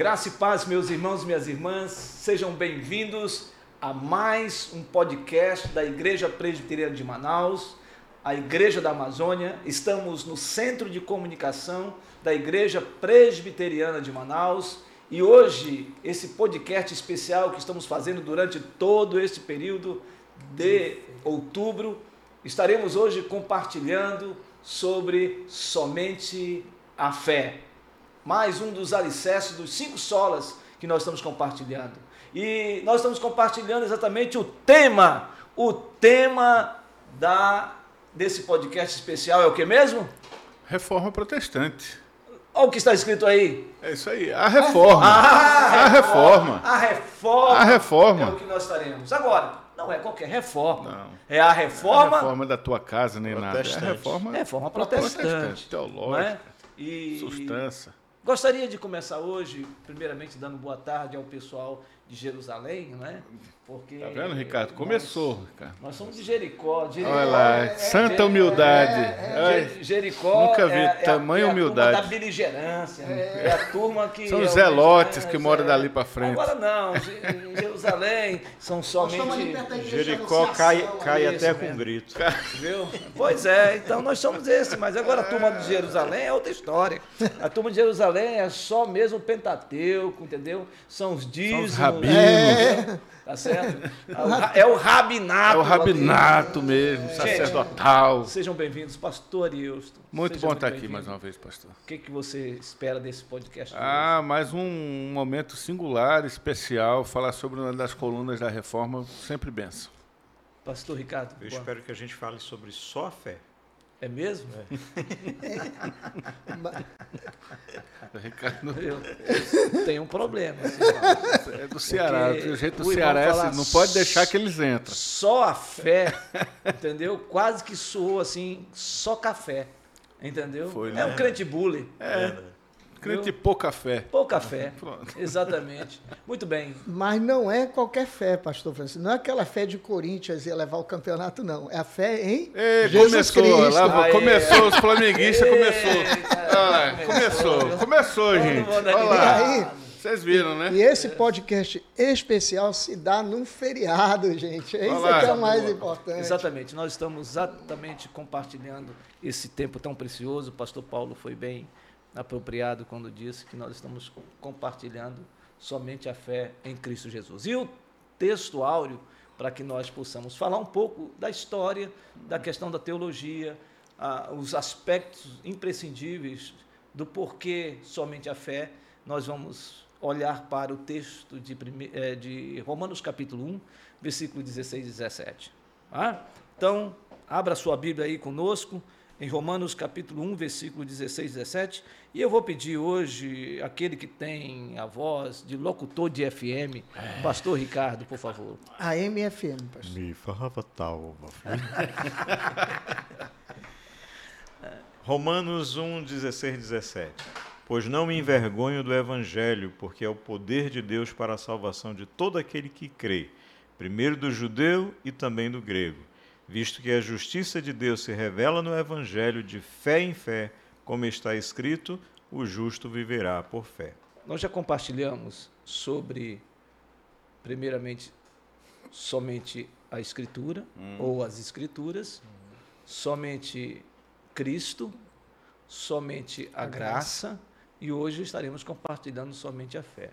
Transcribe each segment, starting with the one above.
Graça e paz, meus irmãos e minhas irmãs, sejam bem-vindos a mais um podcast da Igreja Presbiteriana de Manaus, a Igreja da Amazônia. Estamos no Centro de Comunicação da Igreja Presbiteriana de Manaus. E hoje esse podcast especial que estamos fazendo durante todo este período de outubro, estaremos hoje compartilhando sobre somente a fé mais um dos alicerces dos cinco solas que nós estamos compartilhando. E nós estamos compartilhando exatamente o tema, o tema da desse podcast especial é o que mesmo? Reforma protestante. Olha o que está escrito aí. É isso aí, a reforma. Ah, a reforma. A reforma. A reforma. É o que nós estaremos. Agora, não é qualquer reforma. Não. É a reforma. A reforma da tua casa, nem nada. É a Protestante. reforma, Reforma protestante. teológica, não é? E substância. Gostaria de começar hoje, primeiramente, dando boa tarde ao pessoal de Jerusalém, não é? Porque Tá vendo, Ricardo? Começou, Nós, Ricardo. nós somos de Jericó. Jericó Olha lá, é- santa Jer- humildade. é- Jer- Jericó nunca vi é, é tamanha a, é humildade. A turma da beligerância. É, a turma que. São é os zelotes que moram é. dali pra frente. Agora não, em Jerusalém são somente. Jericó cai, cai isso até mesmo. com grito. Viu? Pois é, então nós somos esse, mas agora a turma de Jerusalém é outra história. A turma de Jerusalém é só mesmo o Pentateuco, entendeu? São os dízimos. Rabinos. É, tá certo? É o ra- É o É rabinato. rabinato mesmo, Gente, sacerdotal. Sejam bem-vindos, pastor Ilsto. Muito Seja bom estar aqui mais uma vez, pastor. O que, que você espera desse podcast? hoje? Ah, mais um momento singular, especial, falar sobre uma das colunas da reforma, sempre benção. Pastor Ricardo, Eu boa- espero que a gente fale sobre só a fé. É mesmo? Ricardo Eu tenho um problema. assim, é do Ceará, o jeito do Ceará é assim, não pode deixar que eles entram. Só a fé, entendeu? Quase que soou assim, só café, entendeu? Foi, é né? um crente bully, É. Crente Viu? pouca fé. pouca fé. Pronto. Exatamente. Muito bem. Mas não é qualquer fé, pastor Francisco. Não é aquela fé de Corinthians ia levar o campeonato, não. É a fé em Ei, Jesus começou, Cristo. lá, Aê. começou, os flamenguistas começou. Eita, Olha lá, começou, começou, Todo gente. Olha lá. ligado. Vocês viram, né? E esse podcast especial se dá num feriado, gente. É isso que é o mais importante. Exatamente. Nós estamos exatamente compartilhando esse tempo tão precioso. O pastor Paulo foi bem apropriado quando disse que nós estamos compartilhando somente a fé em Cristo Jesus. E o texto áureo, para que nós possamos falar um pouco da história, da questão da teologia, ah, os aspectos imprescindíveis do porquê somente a fé, nós vamos olhar para o texto de, eh, de Romanos capítulo 1, versículo 16 e 17. Tá? Então, abra sua Bíblia aí conosco, em Romanos capítulo 1, versículo 16 e 17. E eu vou pedir hoje, aquele que tem a voz de locutor de FM, pastor Ricardo, por favor. A MFM, pastor. Me falava tal, Romanos 1, 16, 17. Pois não me envergonho do Evangelho, porque é o poder de Deus para a salvação de todo aquele que crê, primeiro do judeu e também do grego, visto que a justiça de Deus se revela no Evangelho de fé em fé, como está escrito: o justo viverá por fé. Nós já compartilhamos sobre, primeiramente, somente a Escritura, ou as Escrituras, somente Cristo, somente a, graça, e hoje estaremos compartilhando somente a fé.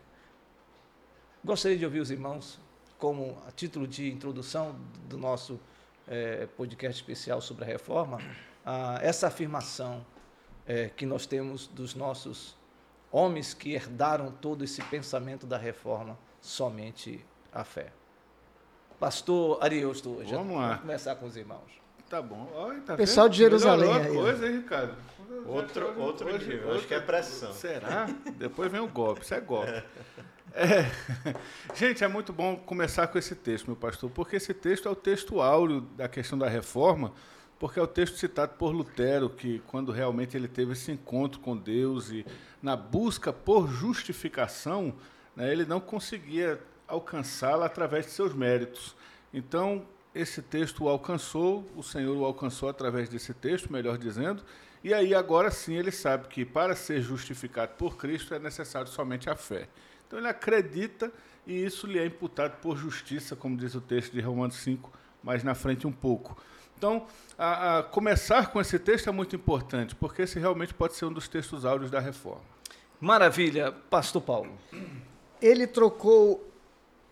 Gostaria de ouvir os irmãos, como a título de introdução do nosso eh, podcast especial sobre a reforma, ah, essa afirmação eh, que nós temos dos nossos homens que herdaram todo esse pensamento da reforma, somente a fé. Pastor Ariosto, hoje, Vamos lá. começar com os irmãos. Tá bom. Olha, tá Pessoal vendo? de Jerusalém Melhorou aí, coisa, hein, Ricardo? Outro- outro nível, acho que é pressão. Será? Depois vem o golpe, isso é golpe. É. Gente, é muito bom começar com esse texto, meu pastor, porque esse texto é o texto áureo da questão da reforma, porque é o texto citado por Lutero, que quando realmente ele teve esse encontro com Deus e na busca por justificação, né, ele não conseguia alcançá-la através de seus méritos. Então, esse texto o alcançou, o Senhor o alcançou através desse texto, melhor dizendo, E aí agora sim ele sabe que para ser justificado por Cristo é necessário somente a fé. Então ele acredita e isso lhe é imputado por justiça, como diz o texto de Romanos 5, mais na frente um pouco. Então, a, a começar com esse texto é muito importante, porque esse realmente pode ser um dos textos áureos da reforma. Maravilha, Pastor Paulo. Ele trocou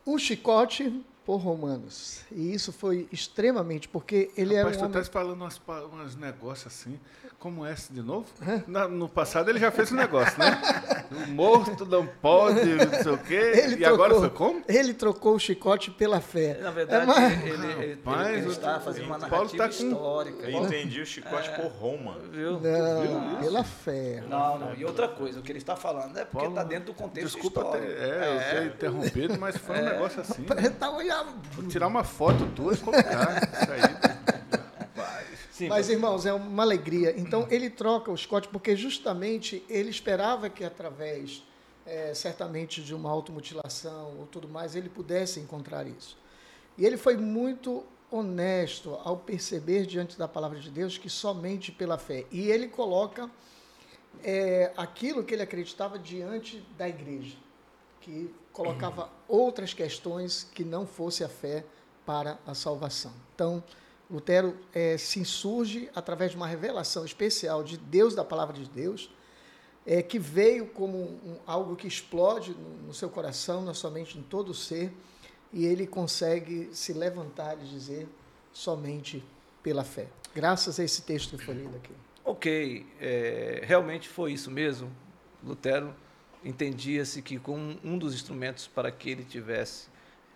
o chicote por Romanos. E isso foi extremamente, porque ele Rapaz, era um tu homem... estás falando umas, uns negócios assim, como esse de novo? Na- no passado ele já fez um negócio, né? O morto não pode, não sei o quê. Ele e agora trocou- foi como? Ele trocou o chicote pela fé. Na verdade, É, mas- ele, ele- ele- Rapaz, ele o- está fazendo uma Paulo narrativa tá com- histórica. Eu entendi o chicote por Roma. Viu? Não, pela fé. Não, não. E outra coisa, o que ele está falando é porque Paulo, está dentro do contexto Desculpa histórico. ter, é, eu ter interrompido, mas foi um negócio assim. Tá olhando. Vou tirar uma foto tua e colocar isso aí. Sim, Mas, irmãos, é uma alegria. Então, ele troca o chicote porque justamente ele esperava que através, eh, certamente, de uma automutilação ou tudo mais, ele pudesse encontrar isso. E ele foi muito honesto ao perceber diante da palavra de Deus que somente pela fé. E ele coloca eh, aquilo que ele acreditava diante da igreja, que colocava outras questões que não fosse a fé para a salvação. Então, Lutero eh, se insurge através de uma revelação especial de Deus, da palavra de Deus, eh, que veio como um- algo que explode no, no seu coração, na sua mente, em todo o ser, e ele consegue se levantar e dizer somente pela fé. Graças a esse texto que foi lido aqui. Ok, é, realmente foi isso mesmo. Lutero entendia-se que com um dos instrumentos para que ele tivesse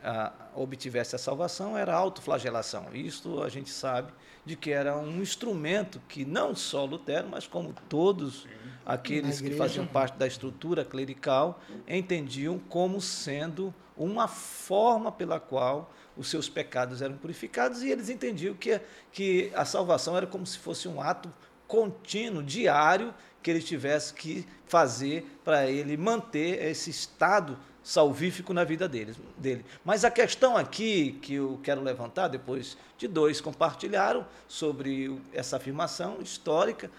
a, obtivesse a salvação era a autoflagelação. Isto a gente sabe de que era um instrumento que não só Lutero, mas como todos aqueles que faziam parte da estrutura clerical entendiam como sendo uma forma pela qual os seus pecados eram purificados e eles entendiam que, que a salvação era como se fosse um ato contínuo, diário, que ele tivesse que fazer para ele manter esse estado salvífico na vida deles, dele. Mas a questão aqui que eu quero levantar, depois de dois compartilharam sobre essa afirmação histórica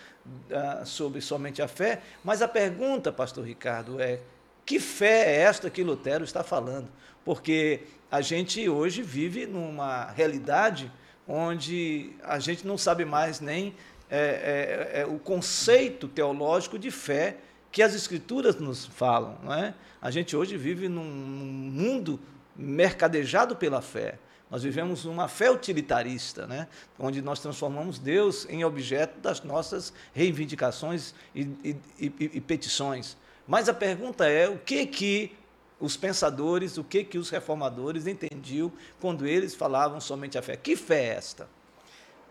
ah, sobre somente a fé, mas a pergunta, pastor Ricardo, é que fé é esta que Lutero está falando? Porque a gente hoje vive numa realidade onde a gente não sabe mais nem é, é, é, o conceito teológico de fé que as escrituras nos falam. Não é? A gente hoje vive num, mundo mercadejado pela fé. Nós vivemos uma fé utilitarista, né? onde nós transformamos Deus em objeto das nossas reivindicações e, e- e- e petições. Mas a pergunta é o que que os pensadores, o que que os reformadores entendiam quando eles falavam somente a fé? Que fé é esta?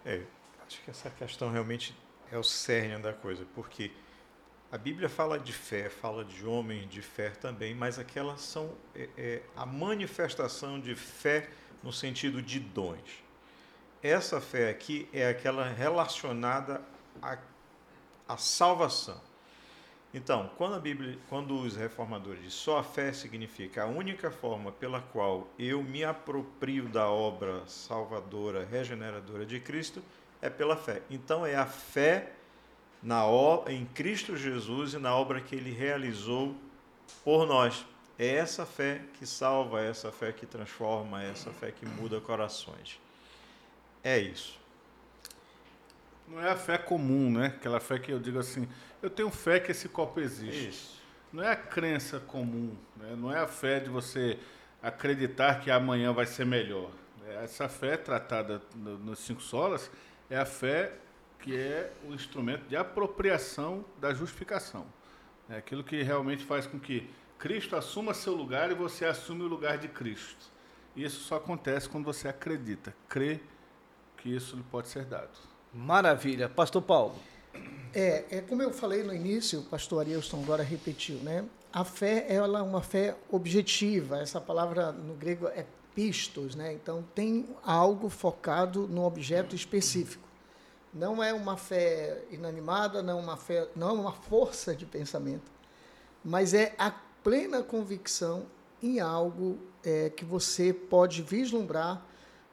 É, acho que essa questão realmente é o cerne da coisa, porque a Bíblia fala de fé, fala de homens de fé também, mas aquelas são é, é, a manifestação de fé no sentido de dons. Essa fé aqui é aquela relacionada à, à salvação. Então, quando a Bíblia, quando os reformadores dizem só a fé significa a única forma pela qual eu me aproprio da obra salvadora, regeneradora de Cristo, é pela fé. Então é a fé na em Cristo Jesus e na obra que ele realizou por nós. É essa fé que salva, é essa fé que transforma, é essa fé que muda corações. É isso. Não é a fé comum, né? Aquela fé que eu digo assim, eu tenho fé que esse copo existe. Isso. Não é a crença comum, né? não é a fé de você acreditar que amanhã vai ser melhor. Essa fé tratada no- nos cinco solas é a fé que é o instrumento de apropriação da justificação. É aquilo que realmente faz com que Cristo assuma seu lugar e você assume o lugar de Cristo. E isso só acontece quando você acredita, crê que isso lhe pode ser dado. Maravilha. Pastor Paulo. É, é como eu falei no início, o pastor Arielson agora repetiu, né? A fé ela é uma fé objetiva. Essa palavra no grego é pistos, né? Então tem algo focado no objeto específico. Não é uma fé inanimada, não é uma fé, não é uma força de pensamento, mas é a plena convicção em algo é, que você pode vislumbrar,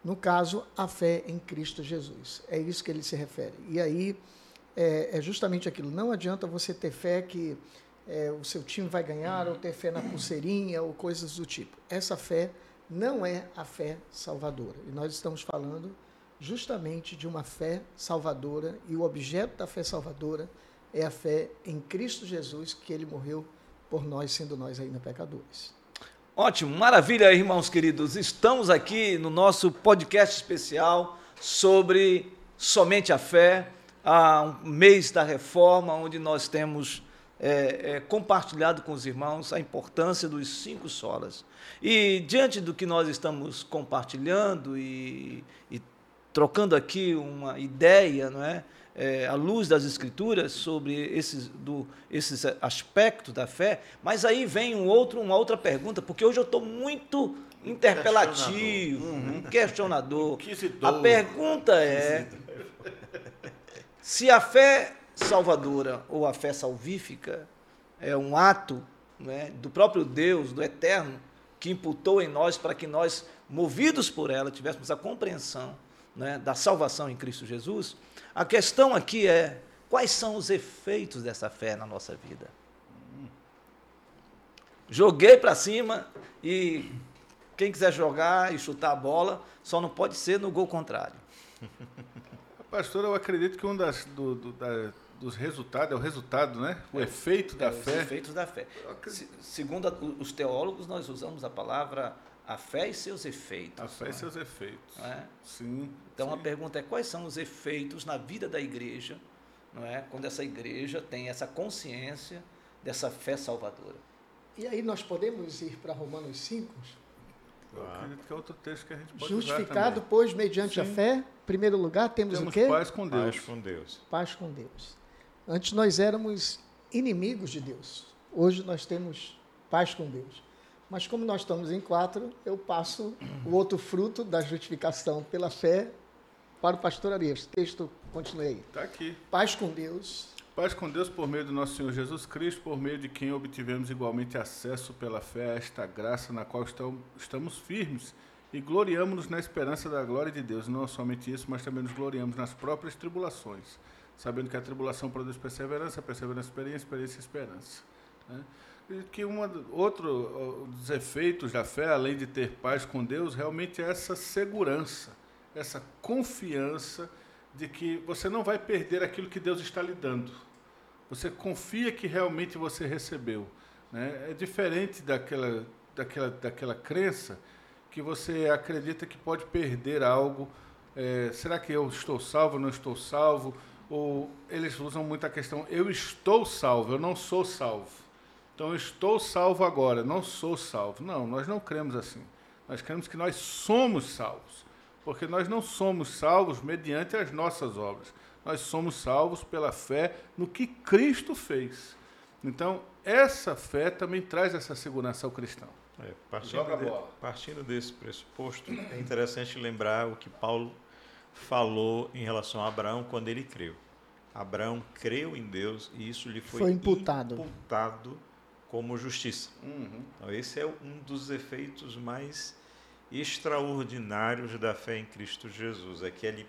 no caso, a fé em Cristo Jesus. É isso que ele se refere. E aí é, é justamente aquilo. Não adianta você ter fé que é, o seu time vai ganhar, ou ter fé na pulseirinha, ou coisas do tipo. Essa fé não é a fé salvadora. E nós estamos falando justamente de uma fé salvadora, e o objeto da fé salvadora é a fé em Cristo Jesus, que ele morreu por nós, sendo nós ainda pecadores. Ótimo, maravilha, irmãos queridos. Estamos aqui no nosso podcast especial sobre somente a fé, a um mês da reforma, onde nós temos é, é, compartilhado com os irmãos a importância dos cinco solas. E diante do que nós estamos compartilhando e, e trocando aqui uma ideia, não é? é, à luz das Escrituras sobre esses, do, esses aspectos da fé, mas aí vem um outro, uma outra pergunta, porque hoje eu estou muito interpelativo, uhum. questionador. A pergunta é: se a fé salvadora ou a fé salvífica é um ato né, do próprio Deus, do Eterno, que imputou em nós para que nós, movidos por ela, tivéssemos a compreensão né, da salvação em Cristo Jesus, a questão aqui é: quais são os efeitos dessa fé na nossa vida? Joguei para cima e quem quiser jogar e chutar a bola, só não pode ser no gol contrário. Pastor, eu acredito que um das, do, do, da, dos resultados é o resultado, né? O é, efeito da é, fé. Os efeitos da fé. Segundo os teólogos, nós usamos a palavra a fé e seus efeitos. A fé e é? seus efeitos. É? Sim. Então sim. a pergunta é quais são os efeitos na vida da igreja, não é? Quando essa igreja tem essa consciência dessa fé salvadora. E aí nós podemos ir para Romanos 5? Eu acredito que é outro texto que a gente pode Justificado, pois, mediante Sim. a fé, em primeiro lugar, temos, temos o quê? Paz com Deus. Paz com Deus. Paz com Deus. Antes nós éramos inimigos de Deus. Hoje nós temos paz com Deus. Mas como nós estamos em quatro, eu passo o outro fruto da justificação pela fé para o pastor Arias. Texto continue aí. Está aqui. Paz com Deus. Paz com Deus por meio do nosso Senhor Jesus Cristo, por meio de quem obtivemos igualmente acesso pela fé a esta graça na qual estamos firmes e gloriamos-nos na esperança da glória de Deus. Não somente isso, mas também nos gloriamos nas próprias tribulações, sabendo que a tribulação produz perseverança, perseverança, experiência, experiência, esperança. Né? Que uma, outro dos efeitos da fé, além de ter paz com Deus, realmente é essa segurança, essa confiança de que você não vai perder aquilo que Deus está lhe dando. Você confia que realmente você recebeu. Né? É diferente daquela, daquela, daquela crença que você acredita que pode perder algo. É, será que eu estou salvo, não estou salvo? Ou eles usam muito a questão, eu estou salvo, eu não sou salvo. Então, eu estou salvo agora, não sou salvo. Não, nós não cremos assim. Nós cremos que nós somos salvos, porque nós não somos salvos mediante as nossas obras. Nós somos salvos pela fé no que Cristo fez. Então, essa fé também traz essa segurança ao cristão. É, partindo, de, partindo desse pressuposto, é interessante lembrar o que Paulo falou em relação a Abraão quando ele creu. Abraão creu em Deus e isso lhe foi, foi imputado. imputado como justiça. Uhum. Então, esse é um dos efeitos mais extraordinários da fé em Cristo Jesus. É que ele,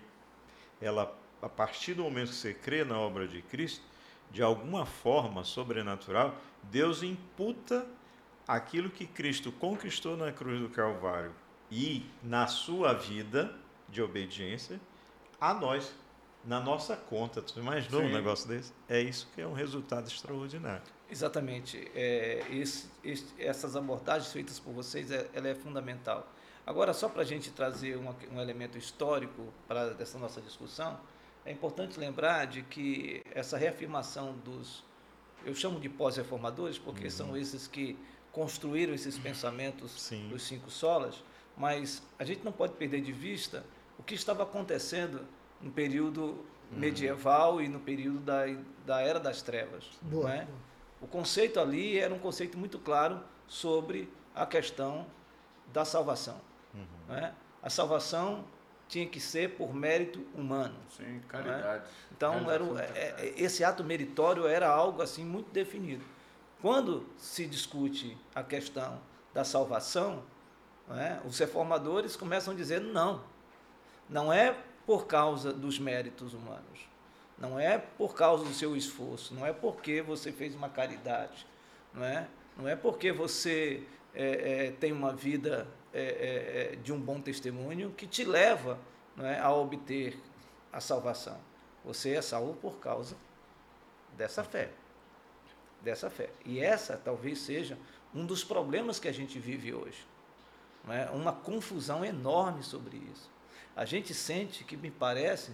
ela, a partir do momento que você crê na obra de Cristo, de alguma forma sobrenatural, Deus imputa aquilo que Cristo conquistou na cruz do Calvário e na sua vida de obediência a nós, na nossa conta. Tu imaginou Sim. um negócio desse? É isso que é um resultado extraordinário. Exatamente. É, esse, esse, essas abordagens feitas por vocês, é, ela é fundamental. Agora, só para a gente trazer uma, um elemento histórico para essa nossa discussão, é importante lembrar de que essa reafirmação dos, eu chamo de pós-reformadores, porque uhum. são esses que construíram esses pensamentos Sim. dos cinco solas, mas a gente não pode perder de vista o que estava acontecendo no período uhum. medieval e no período da, da Era das Trevas. Boa, não é? Boa. O conceito ali era um conceito muito claro sobre a questão da salvação. Uhum. Né? A salvação tinha que ser por mérito humano. Sim, caridade. Né? Então, era, é, é, esse ato meritório era algo assim muito definido. Quando se discute a questão da salvação, né, os reformadores começam a dizer não, não é por causa dos méritos humanos, Não é por causa do seu esforço, não é porque você fez uma caridade, não é? Não é porque você é, é, tem uma vida é, é, é, de um bom testemunho que te leva é, a obter a salvação. Você é salvo por causa dessa fé. Dessa fé. E essa talvez seja um dos problemas que a gente vive hoje. Uma confusão enorme sobre isso. A gente sente que, me parece,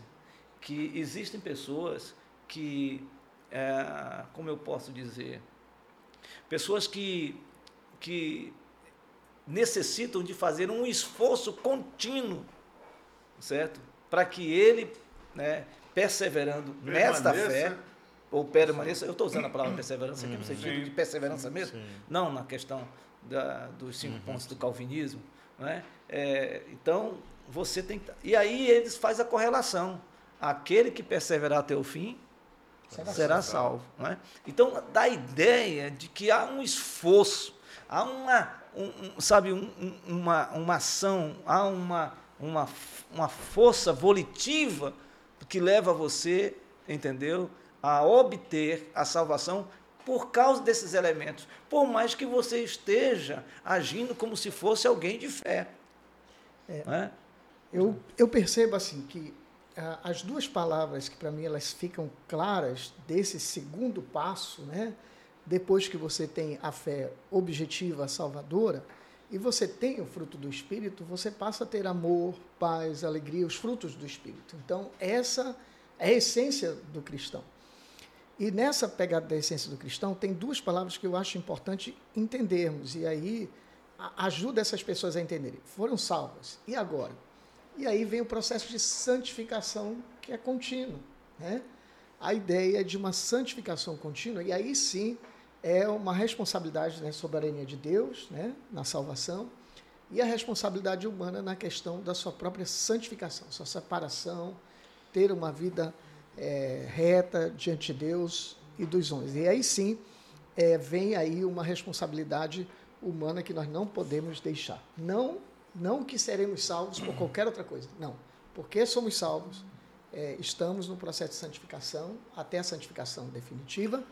que existem pessoas que, é, como eu posso dizer, pessoas que, que necessitam de fazer um esforço contínuo, certo? Para que ele, né, perseverando permaneça, nesta fé, ou permaneça, eu estou usando a palavra perseverança aqui no sentido sim, de perseverança mesmo, sim. não na questão da, dos cinco uhum. pontos do calvinismo, não é? é? Então, você tem que, E aí eles fazem a correlação. Aquele que perseverar até o fim será, será salvo. Não é? Então, dá a ideia de que há um esforço, há uma, um, sabe, um, uma, uma ação, há uma, uma, uma força volitiva que leva você, entendeu, a obter a salvação por causa desses elementos, por mais que você esteja agindo como se fosse alguém de fé. É, é? Eu, eu percebo assim que as duas palavras que para mim elas ficam claras desse segundo passo, né? Depois que você tem a fé objetiva, salvadora, e você tem o fruto do Espírito, você passa a ter amor, paz, alegria, os frutos do Espírito. Então, essa é a essência do cristão. E nessa pegada da essência do cristão, tem duas palavras que eu acho importante entendermos, e aí ajuda essas pessoas a entenderem. Foram salvas, e agora? E aí vem o processo de santificação que é contínuo. Né? A ideia de uma santificação contínua, e aí sim é uma responsabilidade né, soberania de Deus né, na salvação e a responsabilidade humana na questão da sua própria santificação, sua separação, ter uma vida é, reta diante de Deus e dos homens. E aí sim é, vem aí uma responsabilidade humana que nós não podemos deixar. Não não que seremos salvos por qualquer outra coisa. Não. Porque somos salvos, é, estamos no processo de santificação, até a santificação definitiva,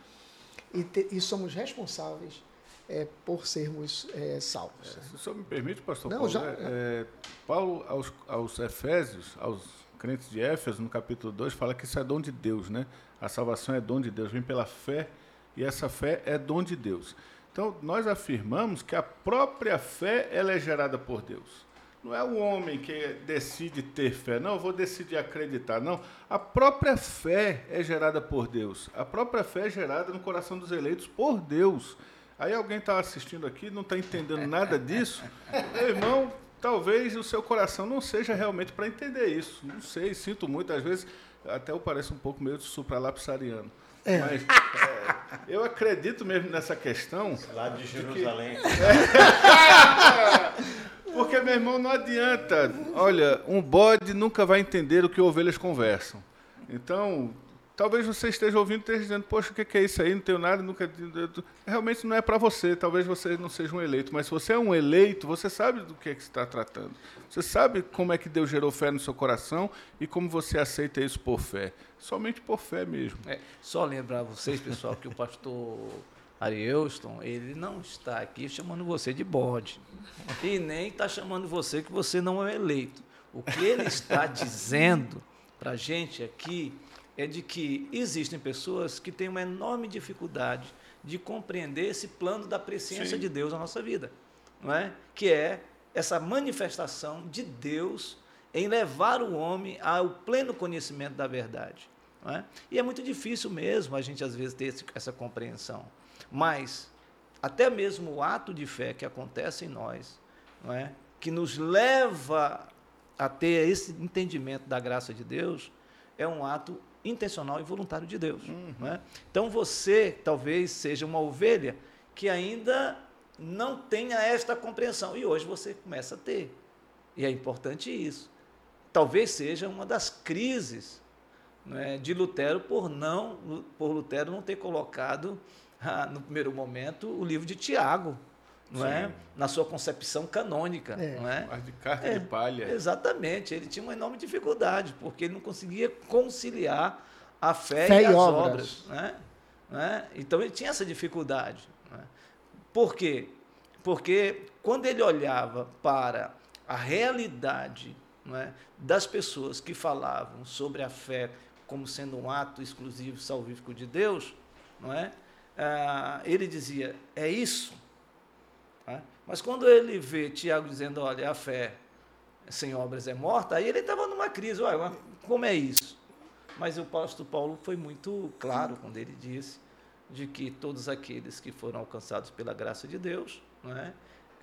e, te, e somos responsáveis é, por sermos é, salvos. É, se o senhor me permite, pastor Não, Paulo, já, né, é, Paulo aos, aos Efésios, aos crentes de Éfeso, no capítulo 2, fala que isso é dom de Deus, né? A salvação é dom de Deus, vem pela fé, e essa fé é dom de Deus. Então, nós afirmamos que a própria fé ela é gerada por Deus. Não é o homem que decide ter fé, não, eu vou decidir acreditar, não. A própria fé é gerada por Deus. A própria fé é gerada no coração dos eleitos por Deus. Aí alguém está assistindo aqui, não está entendendo nada disso. Meu irmão, talvez o seu coração não seja realmente para entender isso. Não sei, sinto muito, às vezes até eu pareço um pouco meio supralapsariano. É. Mas é, eu acredito mesmo nessa questão. Lá de Jerusalém. De que... Porque, meu irmão, não adianta. Olha, um bode nunca vai entender o que ovelhas conversam. Então, talvez você esteja ouvindo e esteja dizendo, poxa, o que é isso aí? Não tenho nada, nunca. Realmente não é para você. Talvez você não seja um eleito. Mas se você é um eleito, você sabe do que, é que está tratando. Você sabe como é que Deus gerou fé no seu coração e como você aceita isso por fé somente por fé mesmo. É, só lembrar vocês, pessoal, que o pastor Arielston, ele não está aqui chamando você de bode. E nem está chamando você que você não é eleito. O que ele está dizendo para a gente aqui é de que existem pessoas que têm uma enorme dificuldade de compreender esse plano da presciência Sim. de Deus na nossa vida, não é? Que é essa manifestação de Deus em levar o homem ao pleno conhecimento da verdade. É? E é muito difícil mesmo a gente, às vezes, ter esse, essa compreensão. Mas, até mesmo o ato de fé que acontece em nós, é? que nos leva a ter esse entendimento da graça de Deus, é um ato intencional e voluntário de Deus. Uhum. É? Então, você talvez seja uma ovelha que ainda não tenha esta compreensão. E hoje você começa a ter. E é importante isso. Talvez seja uma das crises né, de Lutero por não por Lutero não ter colocado ah, no primeiro momento o livro de Tiago não é? na sua concepção canônica. É. Não é? Mas de carta é, de palha. Exatamente. Ele tinha uma enorme dificuldade, porque ele não conseguia conciliar a fé, Fé e e as obras. obras. né? Né? Então ele tinha essa dificuldade. né? Por quê? Porque quando ele olhava para a realidade não é, das pessoas que falavam sobre a fé como sendo um ato exclusivo salvífico de Deus, não é? Ah, ele dizia, é isso. Mas quando ele vê Tiago dizendo, olha, a fé sem obras é morta, aí ele estava numa crise, mas como é isso? Mas o apóstolo Paulo foi muito claro quando ele disse de que todos aqueles que foram alcançados pela graça de Deus, é?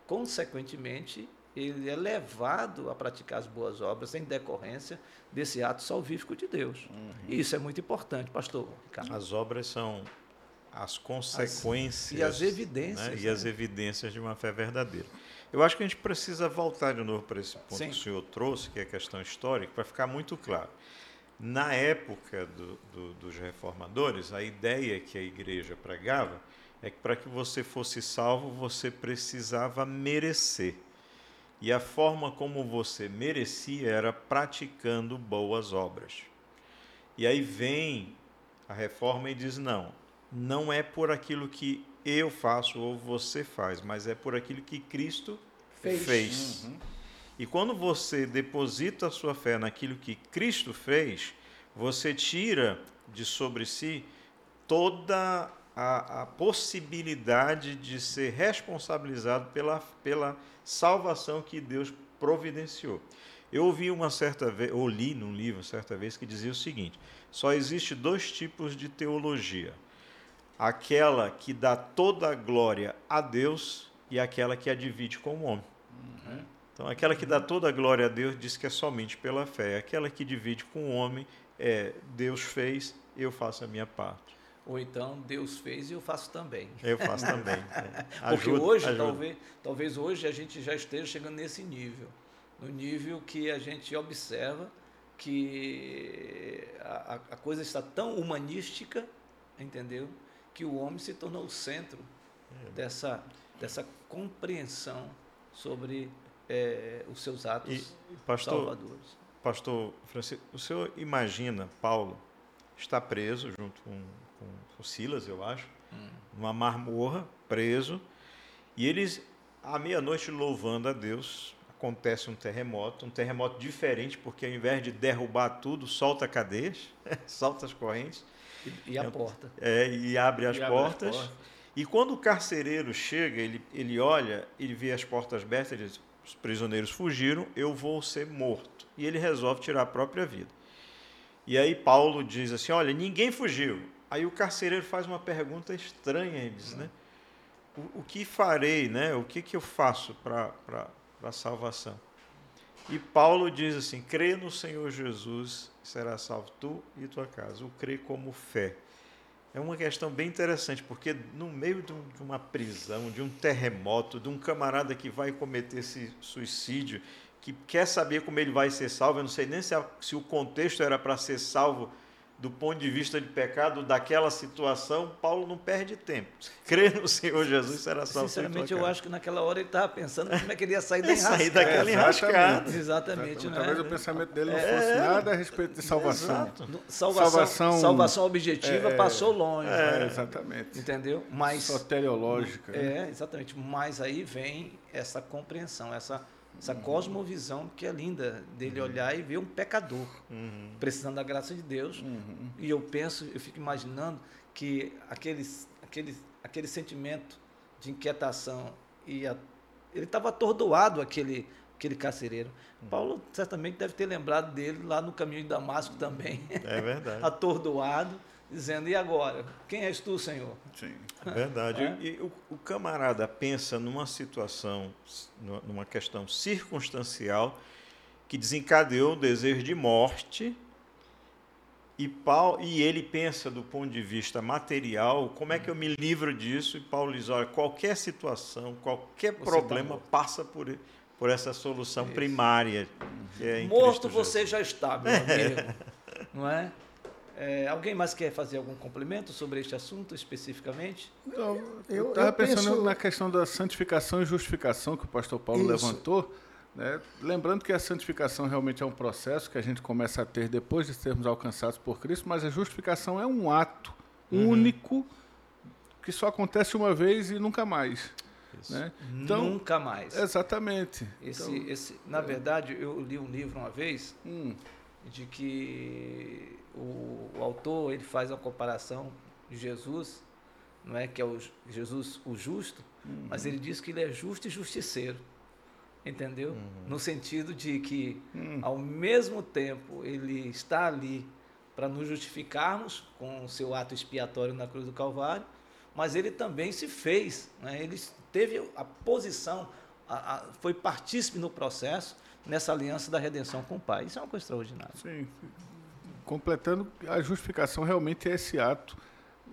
consequentemente, ele é levado a praticar as boas obras em decorrência desse ato salvífico de Deus. E isso é muito importante, pastor Ricardo. As obras são as consequências e as evidências, né? e né? as evidências de uma fé verdadeira. Eu acho que a gente precisa voltar de novo para esse ponto Sim. que o senhor trouxe, que é a questão histórica, para ficar muito claro. Na época do- do- dos reformadores, a ideia que a igreja pregava é que para que você fosse salvo, você precisava merecer. E a forma como você merecia era praticando boas obras. E aí vem a reforma e diz: não, não é por aquilo que eu faço ou você faz, mas é por aquilo que Cristo Fez. fez. E quando você deposita a sua fé naquilo que Cristo fez, você tira de sobre si toda a, a possibilidade de ser responsabilizado pela, pela salvação que Deus providenciou. Eu ouvi uma certa vez, ou li num livro certa vez, que dizia o seguinte: só existe dois tipos de teologia. Aquela que dá toda a glória a Deus e aquela que a divide com o homem. Então, aquela que dá toda a glória a Deus diz que é somente pela fé. Aquela que divide com o homem é Deus fez, eu faço a minha parte. Ou então, Deus fez e eu faço também. Eu faço também. É. Porque Ajuda- hoje, ajuda. talvez, talvez hoje a gente já esteja chegando nesse nível. No nível que a gente observa que a- a coisa está tão humanística, entendeu? Que o homem se tornou o centro É. dessa, dessa compreensão sobre eh, os seus atos E, pastor, salvadores. pastor Francisco, o senhor imagina Paulo está preso junto com, com, com Silas, eu acho, numa marmorra, preso, e eles, à meia-noite, louvando a Deus, acontece um terremoto, um terremoto diferente, porque ao invés de derrubar tudo, solta cadeias, solta as correntes, E, e a porta. é, e abre as E abre as portas. portas. E quando o carcereiro chega, ele, ele olha, ele vê as portas abertas, ele diz, os prisioneiros fugiram, eu vou ser morto. E ele resolve tirar a própria vida. E aí Paulo diz assim, olha, ninguém fugiu. Aí o carcereiro faz uma pergunta estranha, ele diz, né? O, o que farei, né? O que, que eu faço para a salvação? E Paulo diz assim, crê no Senhor Jesus, será salvo tu e tua casa. O crê como fé. É uma questão bem interessante, porque no meio de, um- uma prisão, de um terremoto, de um camarada que vai cometer esse suicídio, que quer saber como ele vai ser salvo, eu não sei nem se, a- se o contexto era para ser salvo do ponto de vista de pecado daquela situação, Paulo não perde tempo. Crê no Senhor Jesus, será salvo. Sinceramente, eu acho que naquela hora ele estava pensando como é que ele ia sair da É sair enrascada. daquela É, enrascada. Exatamente, né? Talvez o pensamento dele não fosse nada a respeito de salvação. Salvação, Salvação- salvação, objetiva é, passou longe, É, exatamente. entendeu? Mas Soteriológica. né? é exatamente. Mas aí vem essa compreensão, essa essa cosmovisão que é linda dele olhar e ver um pecador Uhum. precisando da graça de Deus. E eu penso, eu fico imaginando que aquele aquele aquele sentimento de inquietação e a- ele estava atordoado aquele aquele carcereiro. Paulo certamente deve ter lembrado dele lá no caminho de Damasco também. É verdade. atordoado, dizendo: E agora? Quem és tu, Senhor? Sim. É verdade. É. E o, o camarada pensa numa situação, numa- questão circunstancial que desencadeou o desejo de morte. E, Paulo, e ele pensa do ponto de vista material, como é que eu me livro disso? E Paulo diz, olha, qualquer situação, qualquer Você problema tá passa por, por essa solução primária. Que é Morto Cristo você Jesus. já está, meu amigo. Não é? É, alguém mais quer fazer algum complemento sobre este assunto especificamente? Então, Eu- estava pensando penso- na questão da santificação e justificação que o pastor Paulo Isso. levantou, Né? Lembrando que a santificação realmente é um processo que a gente começa a ter depois de sermos alcançados por Cristo, mas a justificação é um ato uhum. único que só acontece uma vez e nunca mais. Né? Então, nunca mais. Exatamente. Esse, então, esse, na é. verdade, eu li um livro uma vez hum. de que o, o, autor ele faz uma comparação de Jesus, não é que é o Jesus o justo, uhum. mas ele diz que ele é justo e justiceiro entendeu? Uhum. No sentido de que, uhum. ao mesmo tempo, ele está ali para nos justificarmos com o seu ato expiatório na cruz do Calvário, mas ele também se fez, né? ele teve a posição, a, a, foi partícipe no processo nessa aliança da redenção com o Pai. Isso é uma coisa extraordinária. Sim. Completando, a justificação realmente é esse ato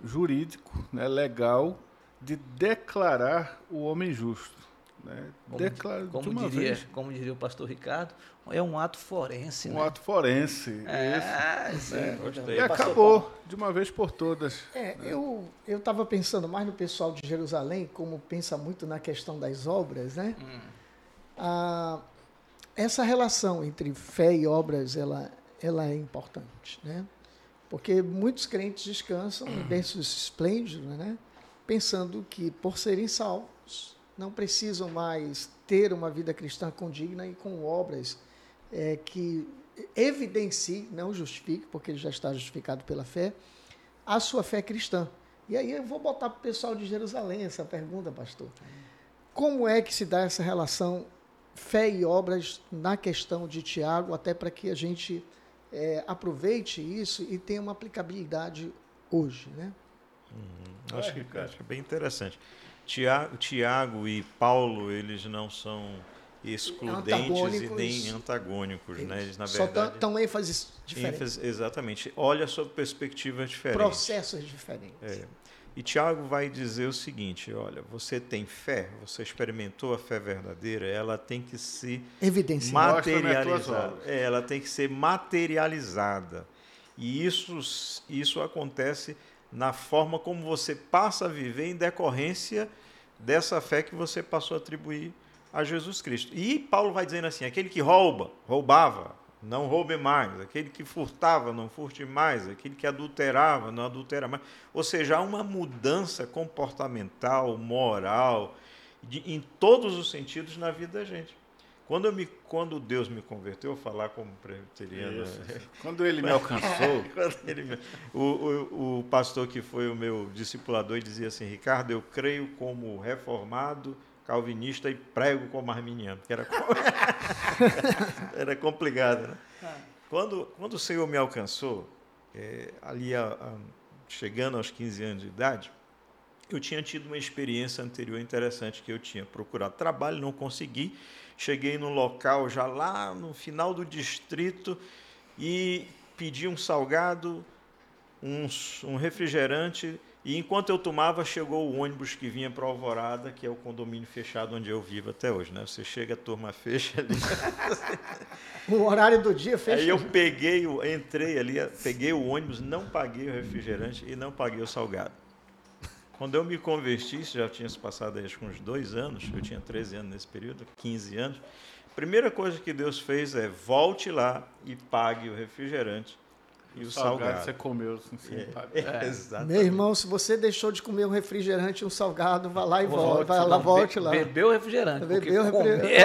jurídico, né, legal, de declarar o homem justo. Né? Como, Declara, como, diria, vez. como diria o pastor Ricardo, é um ato forense. Um né? ato forense. É, esse, né? E acabou de uma vez por todas. É, né? Eu estava pensando mais no pessoal de Jerusalém, como pensa muito na questão das obras, né? Hum. Ah, essa relação entre fé e obras, ela, ela é importante, né? Porque muitos crentes descansam em berços esplêndidos, né? Pensando que por serem salvos, não precisam mais ter uma vida cristã condigna e com obras é, que evidenciem, não justifique, porque ele já está justificado pela fé, a sua fé cristã. E aí eu vou botar para o pessoal de Jerusalém essa pergunta, pastor. Como é que se dá essa relação fé e obras na questão de Tiago, até para que a gente é, aproveite isso e tenha uma aplicabilidade hoje, né? Uhum. Acho, que, acho que é bem interessante. Tiago, Tiago e Paulo, eles não são excludentes e nem antagônicos, né? Eles, na verdade, só estão ênfases diferentes. Ênfase, exatamente. Olha sob perspectivas diferentes. Processos diferentes. É. E Tiago vai dizer o seguinte: olha, você tem fé, você experimentou a fé verdadeira, ela tem que se materializar. É, ela tem que ser materializada. E isso, isso acontece na forma como você passa a viver em decorrência dessa fé que você passou a atribuir a Jesus Cristo. E Paulo vai dizendo assim: aquele que rouba, roubava, não roube mais, aquele que furtava, não furte mais, aquele que adulterava, não adultera mais. Ou seja, há uma mudança comportamental, moral, de, em todos os sentidos na vida da gente. Quando, eu me, quando Deus me converteu, falar como presbiteriano. Né? Quando ele me alcançou. ele me, o, o, o, pastor que foi o meu discipulador dizia assim: Ricardo, eu creio como reformado, calvinista e prego como arminiano. Que era, era complicado, né? Ah. Quando, quando o Senhor me alcançou, é, ali a, a, chegando aos 15 anos de idade, eu tinha tido uma experiência anterior interessante que eu tinha procurado trabalho, não consegui Cheguei no local já lá no final do distrito e pedi um salgado, um, um refrigerante. E enquanto eu tomava, chegou o ônibus que vinha para Alvorada, que é o condomínio fechado onde eu vivo até hoje. Né? Você chega, a turma fecha ali. o horário do dia fecha. Aí eu peguei, entrei ali, peguei o ônibus, não paguei o refrigerante e não paguei o salgado. Quando eu me converti, isso já tinha se passado acho, uns dois anos, eu tinha 13 anos nesse período, 15 anos. A primeira coisa que Deus fez é volte lá e pague o refrigerante e o, salgado, salgado. você comeu sem é, é, Meu irmão, se você deixou de comer um refrigerante e um salgado, vá lá e volte, vai lá, volte lá. Bebeu refrigerante. Bebeu refrigerante.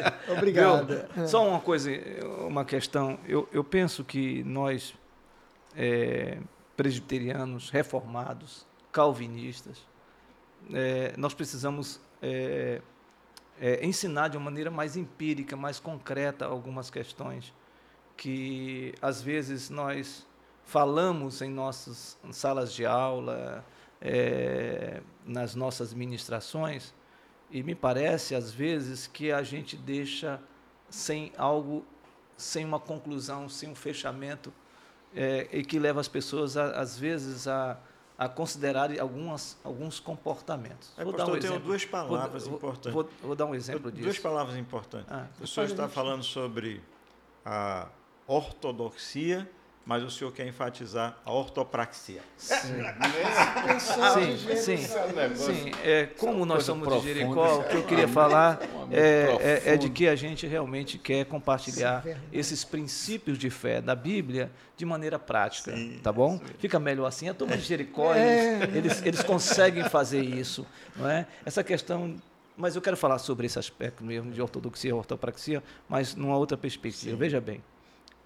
É. Obrigado. Meu, só uma coisa, uma questão. Eu, eu penso que nós, é, presbiterianos, reformados, calvinistas. É, nós precisamos é, é, ensinar de uma maneira mais empírica, mais concreta algumas questões que às vezes nós falamos em nossas salas de aula, é, nas nossas ministrações, e me parece às vezes que a gente deixa sem algo, sem uma conclusão, sem um fechamento, é, e que leva as pessoas a, às vezes a a considerar algumas, alguns comportamentos. É, vou pastor, dar um eu exemplo. tenho duas palavras vou, importantes. Vou, vou, dar um exemplo disso. Duas palavras importantes. Ah, o senhor está falando sobre a ortodoxia, mas o senhor quer enfatizar a ortopraxia. Sim, sim, sim. sim. É, como nós somos de Jericó, o que eu queria falar é, é, é, de que a gente realmente quer compartilhar Sim, esses princípios de fé da Bíblia de maneira prática, Sim, tá bom? sim. Fica melhor assim. A turma de Jericó, eles, É. eles, eles conseguem fazer isso, não é? Essa questão, mas eu quero falar sobre esse aspecto mesmo de ortodoxia e ortopraxia, mas numa outra perspectiva. Veja bem,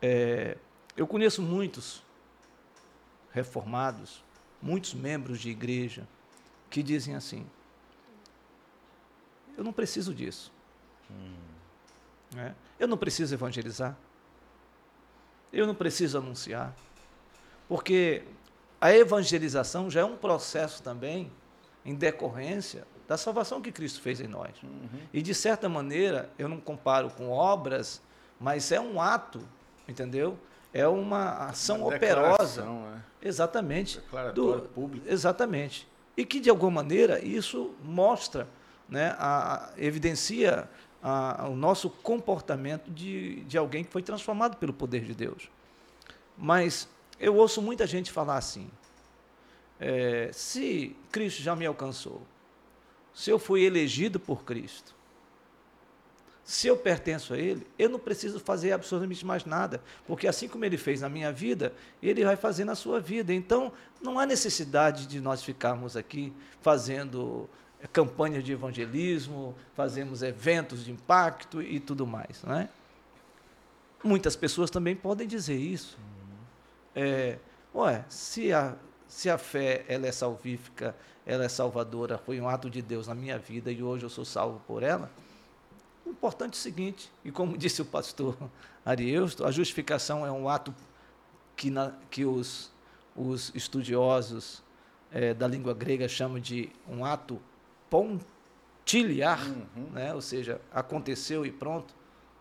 é, eu conheço muitos reformados, muitos membros de igreja que dizem assim: eu não preciso disso. né? Eu não preciso evangelizar. Eu não preciso anunciar. Porque a evangelização já é um processo também em decorrência da salvação que Cristo fez em nós. E de certa maneira, eu não comparo com obras, mas é um ato, entendeu? É uma ação Uma operosa. declaração, é. Exatamente. Declaratório público. Exatamente. E que, de alguma maneira, isso mostra, né, a, a- evidencia a- o nosso comportamento de, de alguém que foi transformado pelo poder de Deus. Mas eu ouço muita gente falar assim: é, se Cristo já me alcançou, se eu fui elegido por Cristo, se eu pertenço a Ele, eu não preciso fazer absolutamente mais nada, porque assim como Ele fez na minha vida, Ele vai fazer na sua vida. Então, não há necessidade de nós ficarmos aqui fazendo eh, campanhas de evangelismo, fazemos eventos de impacto e tudo mais. Não é? Muitas pessoas também podem dizer isso. É, ué, se a, se a fé ela é salvífica, ela é salvadora, foi um ato de Deus na minha vida e hoje eu sou salvo por ela, o importante é o seguinte, e como disse o pastor Arieusto, a justificação é um ato que, na, que os, os estudiosos eh, da língua grega chamam de um ato pontiliar, Uhum. né? ou seja, aconteceu e pronto,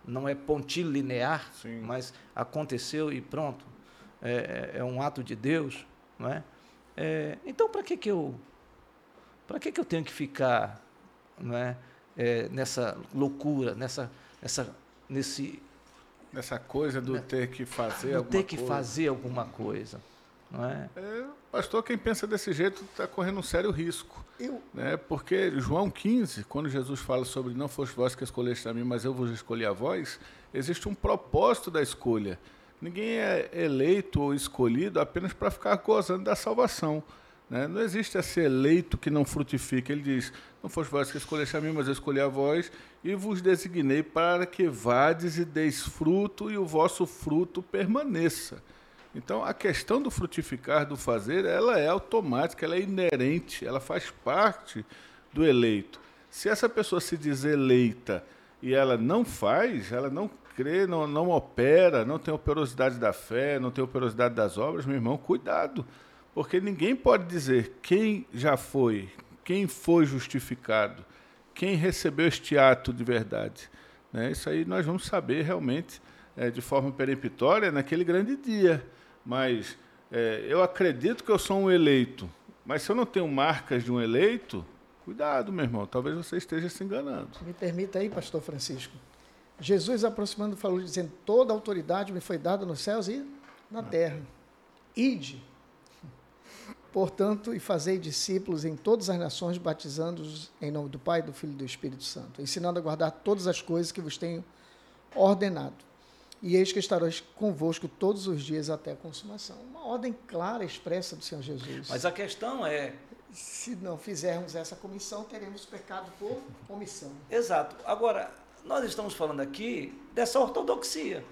não é pontilinear, Sim. mas aconteceu e pronto, é, é- é um ato de Deus, não é? É, então, para que que eu, para que que eu tenho que ficar, não é, é, nessa loucura, nessa, nessa, nesse Nessa coisa do ter que fazer eu alguma ter que coisa. fazer alguma coisa, não é? É, pastor, quem pensa desse jeito está correndo um sério risco. Eu, Né? Porque João 15, quando Jesus fala sobre não foste vós que escolheste a mim, mas eu vos escolhi a vós, existe um propósito da escolha. Ninguém é eleito ou escolhido apenas para ficar gozando da salvação. Né? Não existe esse eleito que não frutifica. Ele diz: Não foste vós que escolheste a mim, mas eu escolhi a vós e vos designei para que vades e deis fruto e o vosso fruto permaneça. Então, a questão do frutificar, do fazer, ela é automática, ela é inerente, ela faz parte do eleito. Se essa pessoa se diz eleita e ela não faz, ela não crê, não, não opera, não tem operosidade da fé, não tem operosidade das obras, meu irmão, cuidado. Porque ninguém pode dizer quem já foi, quem foi justificado, quem recebeu este ato de verdade. né? Isso aí nós vamos saber realmente eh, de forma peremptória naquele grande dia. Mas eh, eu acredito que eu sou um eleito. Mas se eu não tenho marcas de um eleito, cuidado, meu irmão. Talvez você esteja se enganando. me permita aí, pastor Francisco. Jesus aproximando falou dizendo: "Toda autoridade me foi dada nos céus e na terra. Ide, portanto, e fazei discípulos em todas as nações, batizando-os em nome do Pai, do Filho e do Espírito Santo, ensinando a guardar todas as coisas que vos tenho ordenado. E eis que estarei convosco todos os dias até a consumação. Uma ordem clara, expressa do Senhor Jesus. Mas a questão é, se não fizermos essa comissão, teremos pecado por omissão. exato. Agora, nós estamos falando aqui dessa ortodoxia.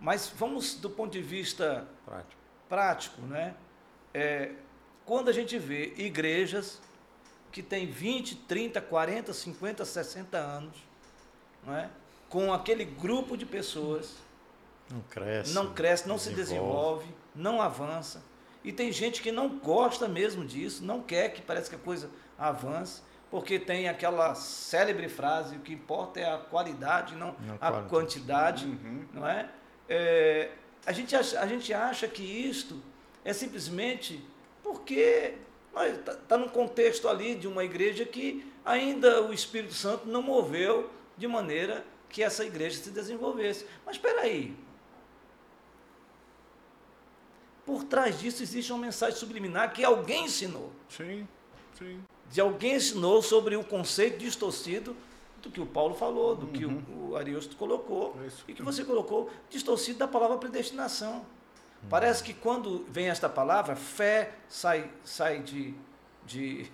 Mas vamos do ponto de vista Prático. prático, né? É, quando a gente vê igrejas que têm 20, 30, 40, 50, 60 anos, não é? com aquele grupo de pessoas, Não cresce. não cresce, não se desenvolve. não avança. E tem gente que não gosta mesmo disso, não quer que parece que a coisa avance, porque tem aquela célebre frase, o que importa é a qualidade, não Não a qualidade. quantidade, não é? É, a, gente acha, a gente acha que isto é simplesmente porque está tá num contexto ali de uma igreja que ainda o Espírito Santo não moveu de maneira que essa igreja se desenvolvesse. Mas espera aí. Por trás disso existe uma mensagem subliminar que alguém ensinou. Sim, sim. de alguém ensinou sobre o conceito distorcido do que o Paulo falou, do que o, o Ariosto colocou, Isso. e que você colocou, distorcido da palavra predestinação. Parece que quando vem esta palavra, fé sai, sai de, de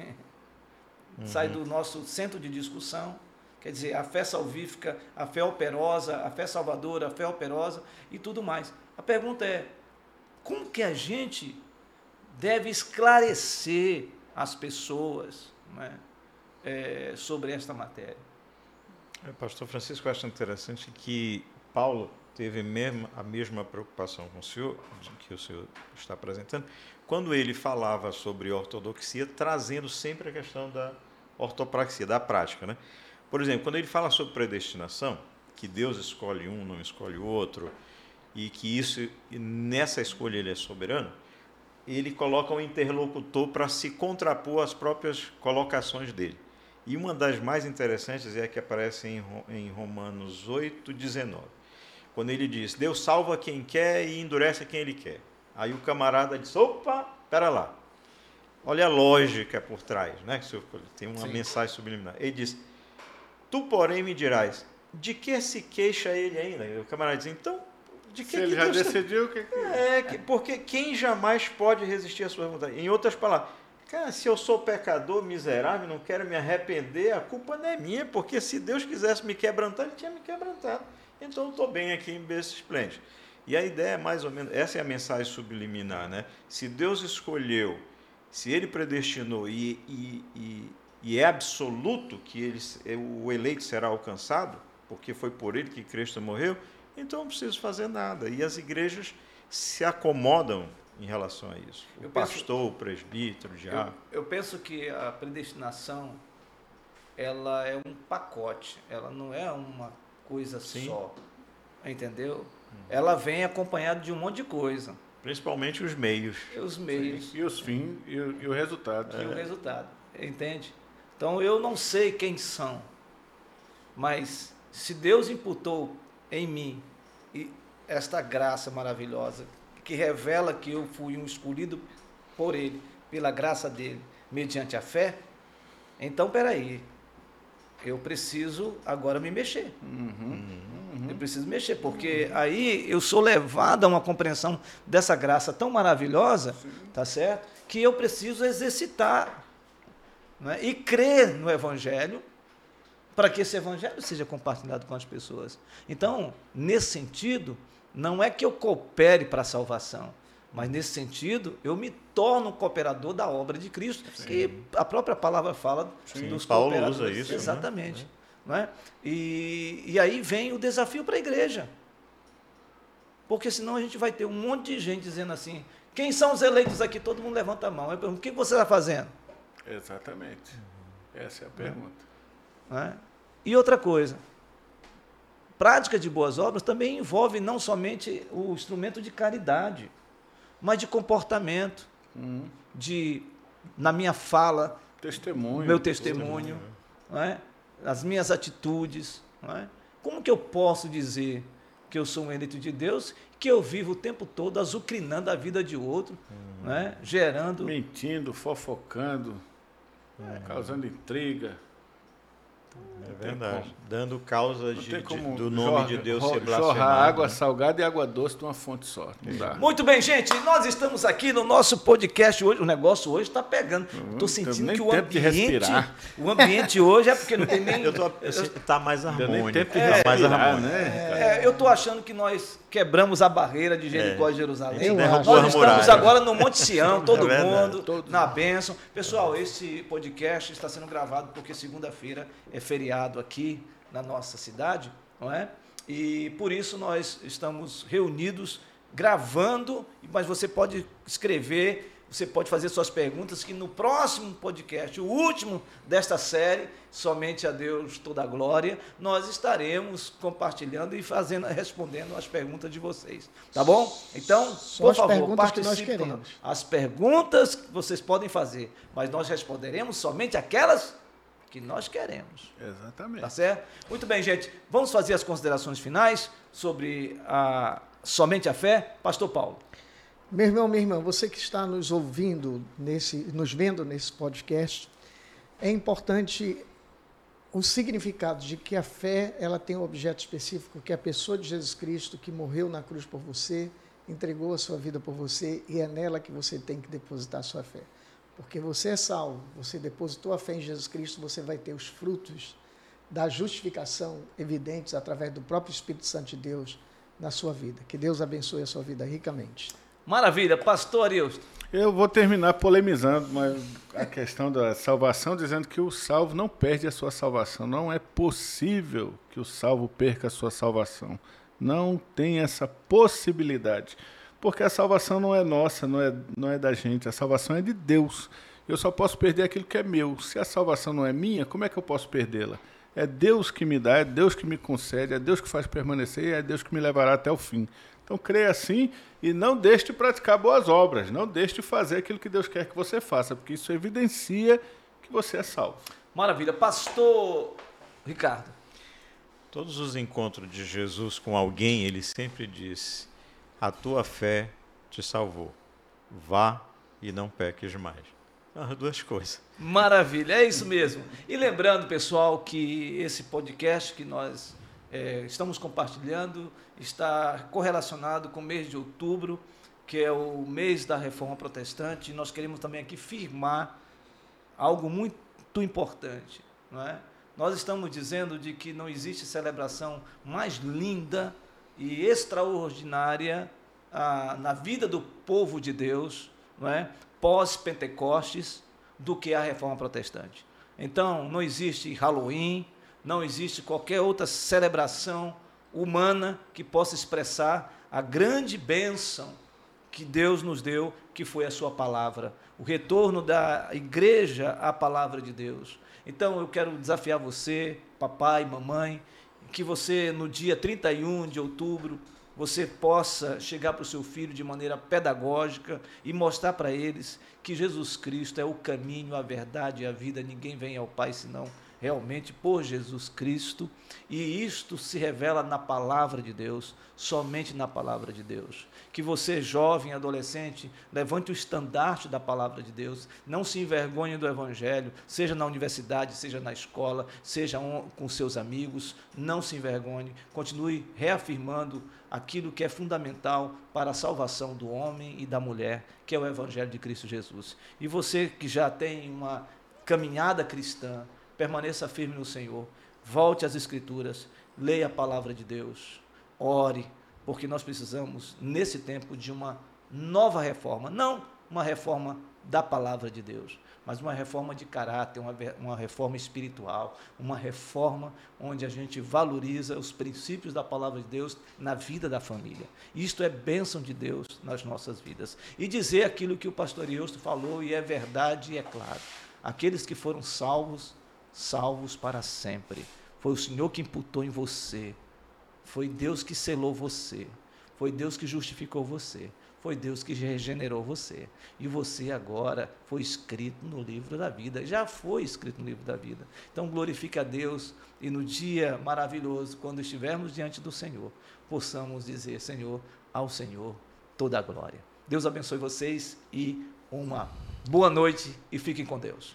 sai do nosso centro de discussão. Quer dizer, a fé salvífica, a fé operosa, a fé salvadora, a fé operosa e tudo mais. A pergunta é: como que a gente deve esclarecer as pessoas né, é, sobre esta matéria? É, Pastor Francisco, eu acho interessante que Paulo teve mesmo a mesma preocupação com o senhor, que o senhor está apresentando, quando ele falava sobre ortodoxia, trazendo sempre a questão da ortopraxia, da prática. Né? Por exemplo, quando ele fala sobre predestinação, que Deus escolhe um, não escolhe o outro, e que isso nessa escolha ele é soberano, ele coloca um interlocutor para se contrapor às próprias colocações dele. E uma das mais interessantes é a que aparece em, em Romanos 8, 19. Quando ele diz, Deus salva quem quer e endurece quem ele quer. Aí o camarada diz, opa, pera lá. Olha a lógica por trás, né? que Tem uma Sim. mensagem subliminar. Ele diz, tu porém me dirás, de que se queixa ele ainda? E o camarada diz, então, de que, Se que ele já Deus tá- decidiu o que, que é, que- porque quem jamais pode resistir à sua vontade? Em outras palavras, cara, se eu sou pecador, miserável, não quero me arrepender, a culpa não é minha, porque se Deus quisesse me quebrantar, Ele tinha me quebrantado. Então eu estou bem aqui em berço esplêndido. E a ideia é mais ou menos, essa é a mensagem subliminar, né? Se Deus escolheu, se Ele predestinou e, e, e, e é absoluto que ele, o eleito será alcançado, porque foi por Ele que Cristo morreu, então não preciso fazer nada. E as igrejas se acomodam em relação a isso. O Eu penso- pastor, o presbítero, o Eu, diabo. eu penso que a predestinação ela é um pacote, ela não é uma coisa Sim. só, entendeu? Ela vem acompanhada de um monte de coisa, Principalmente os meios. e os meios E os fins e, o- e o resultado. e o resultado, entende? Então eu não sei quem são, mas se Deus imputou em mim e esta graça maravilhosa que revela que eu fui um escolhido por Ele, pela graça dele, mediante a fé, então peraí, eu preciso agora me mexer. Eu preciso mexer, porque aí eu sou levado a uma compreensão dessa graça tão maravilhosa, tá certo? Que eu preciso exercitar né? e crer no Evangelho para que esse Evangelho seja compartilhado com as pessoas. Então, nesse sentido, não é que eu coopere para a salvação, mas nesse sentido, eu me torno um cooperador da obra de Cristo, que a própria palavra fala Sim, dos Paulo cooperadores. usa isso, né? Exatamente. Não é? e, e aí vem o desafio para a igreja. Porque senão a gente vai ter um monte de gente dizendo assim: quem são os eleitos aqui? Todo mundo levanta a mão. Eu pergunto: o que você está fazendo? Exatamente. Essa é a pergunta. Não é? E outra coisa, prática de boas obras também envolve não somente o instrumento de caridade, mas de comportamento, Hum. de na minha fala, Testemunho. meu testemunho, não é? as minhas atitudes. É? Como que eu posso dizer que eu sou um eleito de Deus, que eu vivo o tempo todo azucrinando a vida de outro, não é? gerando. Mentindo, fofocando, causando intriga. É verdade. como. Dando causa de, como do nome jorra- de Deus ro- ser jorrar blasfemado. água né? salgada e água doce de uma fonte só. Não dá. Muito bem, gente, nós estamos aqui no nosso podcast hoje. O negócio hoje está pegando. Estou sentindo que o ambiente, o ambiente hoje é porque não tem nem. Eu tô, assim, tá mais harmônico. tempo de tá mais harmônico. né? É, eu estou achando que nós quebramos a barreira de Jericó e Jerusalém. É. Acho. a Nós estamos muralha. agora no Monte Sião, todo É mundo Todos. na bênção. Pessoal, esse podcast está sendo gravado porque segunda-feira é feriado aqui na nossa cidade, não é? E por isso nós estamos reunidos gravando, mas você pode escrever, você pode fazer suas perguntas que no próximo podcast, o último desta série, somente a Deus toda a glória, nós estaremos compartilhando e fazendo, respondendo as perguntas de vocês, tá bom? Então, Só por as favor, perguntas que nós queremos. As perguntas que vocês podem fazer, mas nós responderemos somente aquelas que nós queremos. Tá Exatamente. certo? Muito bem, gente. Vamos fazer as considerações finais sobre a, somente a fé. Pastor Paulo. Meu irmão, minha irmã, você que está nos ouvindo, nesse, nos vendo nesse podcast, é importante o significado de que a fé ela tem um objeto específico, que é a pessoa de Jesus Cristo que morreu na cruz por você, entregou a sua vida por você e é nela que você tem que depositar a sua fé. Porque você é salvo, você depositou a fé em Jesus Cristo, você vai ter os frutos da justificação evidentes através do próprio Espírito Santo de Deus na sua vida. Que Deus abençoe a sua vida ricamente. Maravilha, pastor Arilson. Eu vou terminar polemizando mas a questão da salvação, dizendo que o salvo não perde a sua salvação. Não é possível que o salvo perca a sua salvação. Não tem essa possibilidade. Porque a salvação não é nossa, não é, não é da gente. A salvação é de Deus. Eu só posso perder aquilo que é meu. Se a salvação não é minha, como é que eu posso perdê-la? É Deus que me dá, é Deus que me concede, é Deus que faz permanecer e é Deus que me levará até o fim. Então creia assim e não deixe de praticar boas obras, não deixe de fazer aquilo que Deus quer que você faça, porque isso evidencia que você é salvo. Maravilha. Pastor Ricardo. Todos os encontros de Jesus com alguém, ele sempre disse: A tua fé te salvou. Vá e não peques mais. As duas coisas. Maravilha, é isso mesmo. E lembrando, pessoal, que esse podcast que nós é, estamos compartilhando está correlacionado com o mês de outubro, que é o mês da reforma protestante. E nós queremos também aqui firmar algo muito importante. Não é? Nós estamos dizendo de que não existe celebração mais linda e extraordinária ah, na vida do povo de Deus, não é? pós-Pentecostes, do que a reforma protestante. Então, não existe Halloween, não existe qualquer outra celebração humana que possa expressar a grande bênção que Deus nos deu, que foi a sua palavra, o retorno da igreja à palavra de Deus. Então eu quero desafiar você, papai, mamãe, que você no dia 31 de outubro você possa chegar para o seu filho de maneira pedagógica e mostrar para eles que Jesus Cristo é o caminho, a verdade e a vida. Ninguém vem ao Pai senão realmente por Jesus Cristo, e isto se revela na palavra de Deus, somente na palavra de Deus. Que você, jovem, adolescente, levante o estandarte da palavra de Deus, não se envergonhe do Evangelho, seja na universidade, seja na escola, seja com seus amigos, não se envergonhe, continue reafirmando aquilo que é fundamental para a salvação do homem e da mulher, que é o Evangelho de Cristo Jesus. E você que já tem uma caminhada cristã, permaneça firme no Senhor, volte às Escrituras, leia a palavra de Deus, ore, porque nós precisamos, nesse tempo, de uma nova reforma, não uma reforma da palavra de Deus, mas uma reforma de caráter, uma, uma reforma espiritual, uma reforma onde a gente valoriza os princípios da palavra de Deus na vida da família. Isto é bênção de Deus nas nossas vidas. E dizer aquilo que o pastor Eusto falou, e é verdade e é claro. Aqueles que foram salvos salvos para sempre. Foi o Senhor que imputou em você. Foi Deus que selou você. Foi Deus que justificou você. Foi Deus que regenerou você. E você agora foi escrito no livro da vida. Já foi escrito no livro da vida. Então glorifique a Deus e no dia maravilhoso, quando estivermos diante do Senhor, possamos dizer: Senhor, ao Senhor toda a glória. Deus abençoe vocês e uma boa noite e fiquem com Deus.